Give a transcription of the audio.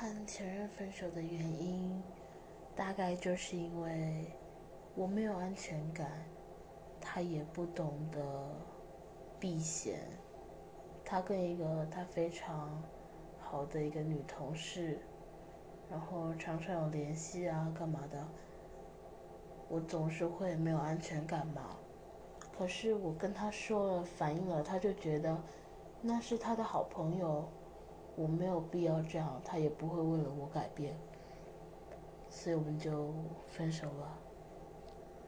和前任分手的原因，大概就是因为我没有安全感，他也不懂得避嫌。他跟一个他非常好的一个女同事，然后常常有联系啊，干嘛的？我总是会没有安全感嘛。可是我跟他说了，反映了，他就觉得那是他的好朋友，我没有必要这样，他也不会为了我改变，所以我们就分手了。